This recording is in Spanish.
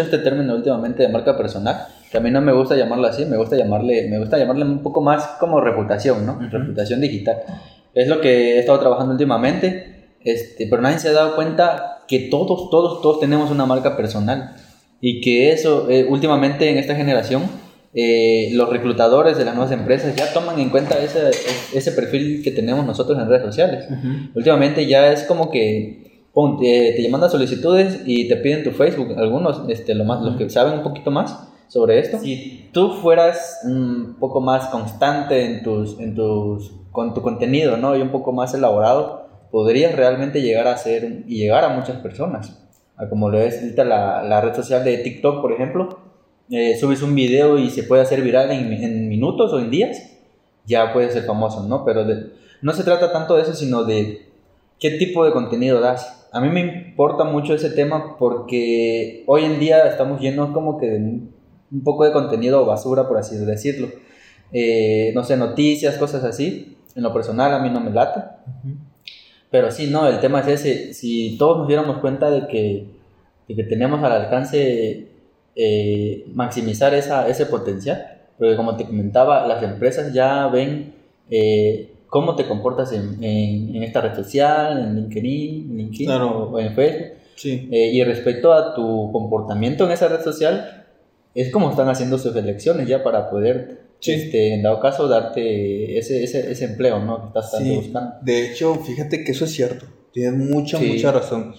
este término últimamente de marca personal, que a mí no me gusta llamarlo así, me gusta llamarle, me gusta llamarle un poco más como reputación, ¿no? Reputación digital. Es lo que he estado trabajando últimamente, este, pero nadie se ha dado cuenta que todos, todos, todos tenemos una marca personal y que eso, eh, últimamente en esta generación, eh, los reclutadores de las nuevas empresas ya toman en cuenta ese, ese perfil que tenemos nosotros en redes sociales. Últimamente ya es como que te, te mandan solicitudes y te piden tu Facebook, algunos, este, lo más, los que saben un poquito más sobre esto. Si tú fueras un poco más constante en tus, en tus, con tu contenido, ¿no? Y un poco más elaborado, podrías realmente llegar a ser y llegar a muchas personas. Como lo es ahorita la, la red social de TikTok, por ejemplo, eh, subes un video y se puede hacer viral en, en, minutos o en días, ya puede ser famoso, ¿no? Pero no se trata tanto de eso, sino de qué tipo de contenido das a mí me importa mucho ese tema porque hoy en día estamos llenos como que de un poco de contenido basura, por así decirlo. Eh, no sé, noticias, cosas así. En lo personal a mí no me late. Pero sí, no, el tema es ese. Si todos nos diéramos cuenta de que, de que tenemos al alcance eh, maximizar esa, ese potencial, porque como te comentaba, las empresas ya ven eh, cómo te comportas en, en, esta red social, en LinkedIn, en LinkedIn o en Facebook. Sí. Eh, y respecto a tu comportamiento en esa red social, es como están haciendo sus elecciones ya para poder, este, en dado caso, darte ese, ese, ese empleo ¿no? que estás sí. buscando. De hecho, fíjate que eso es cierto. Tienes mucha, mucha razón.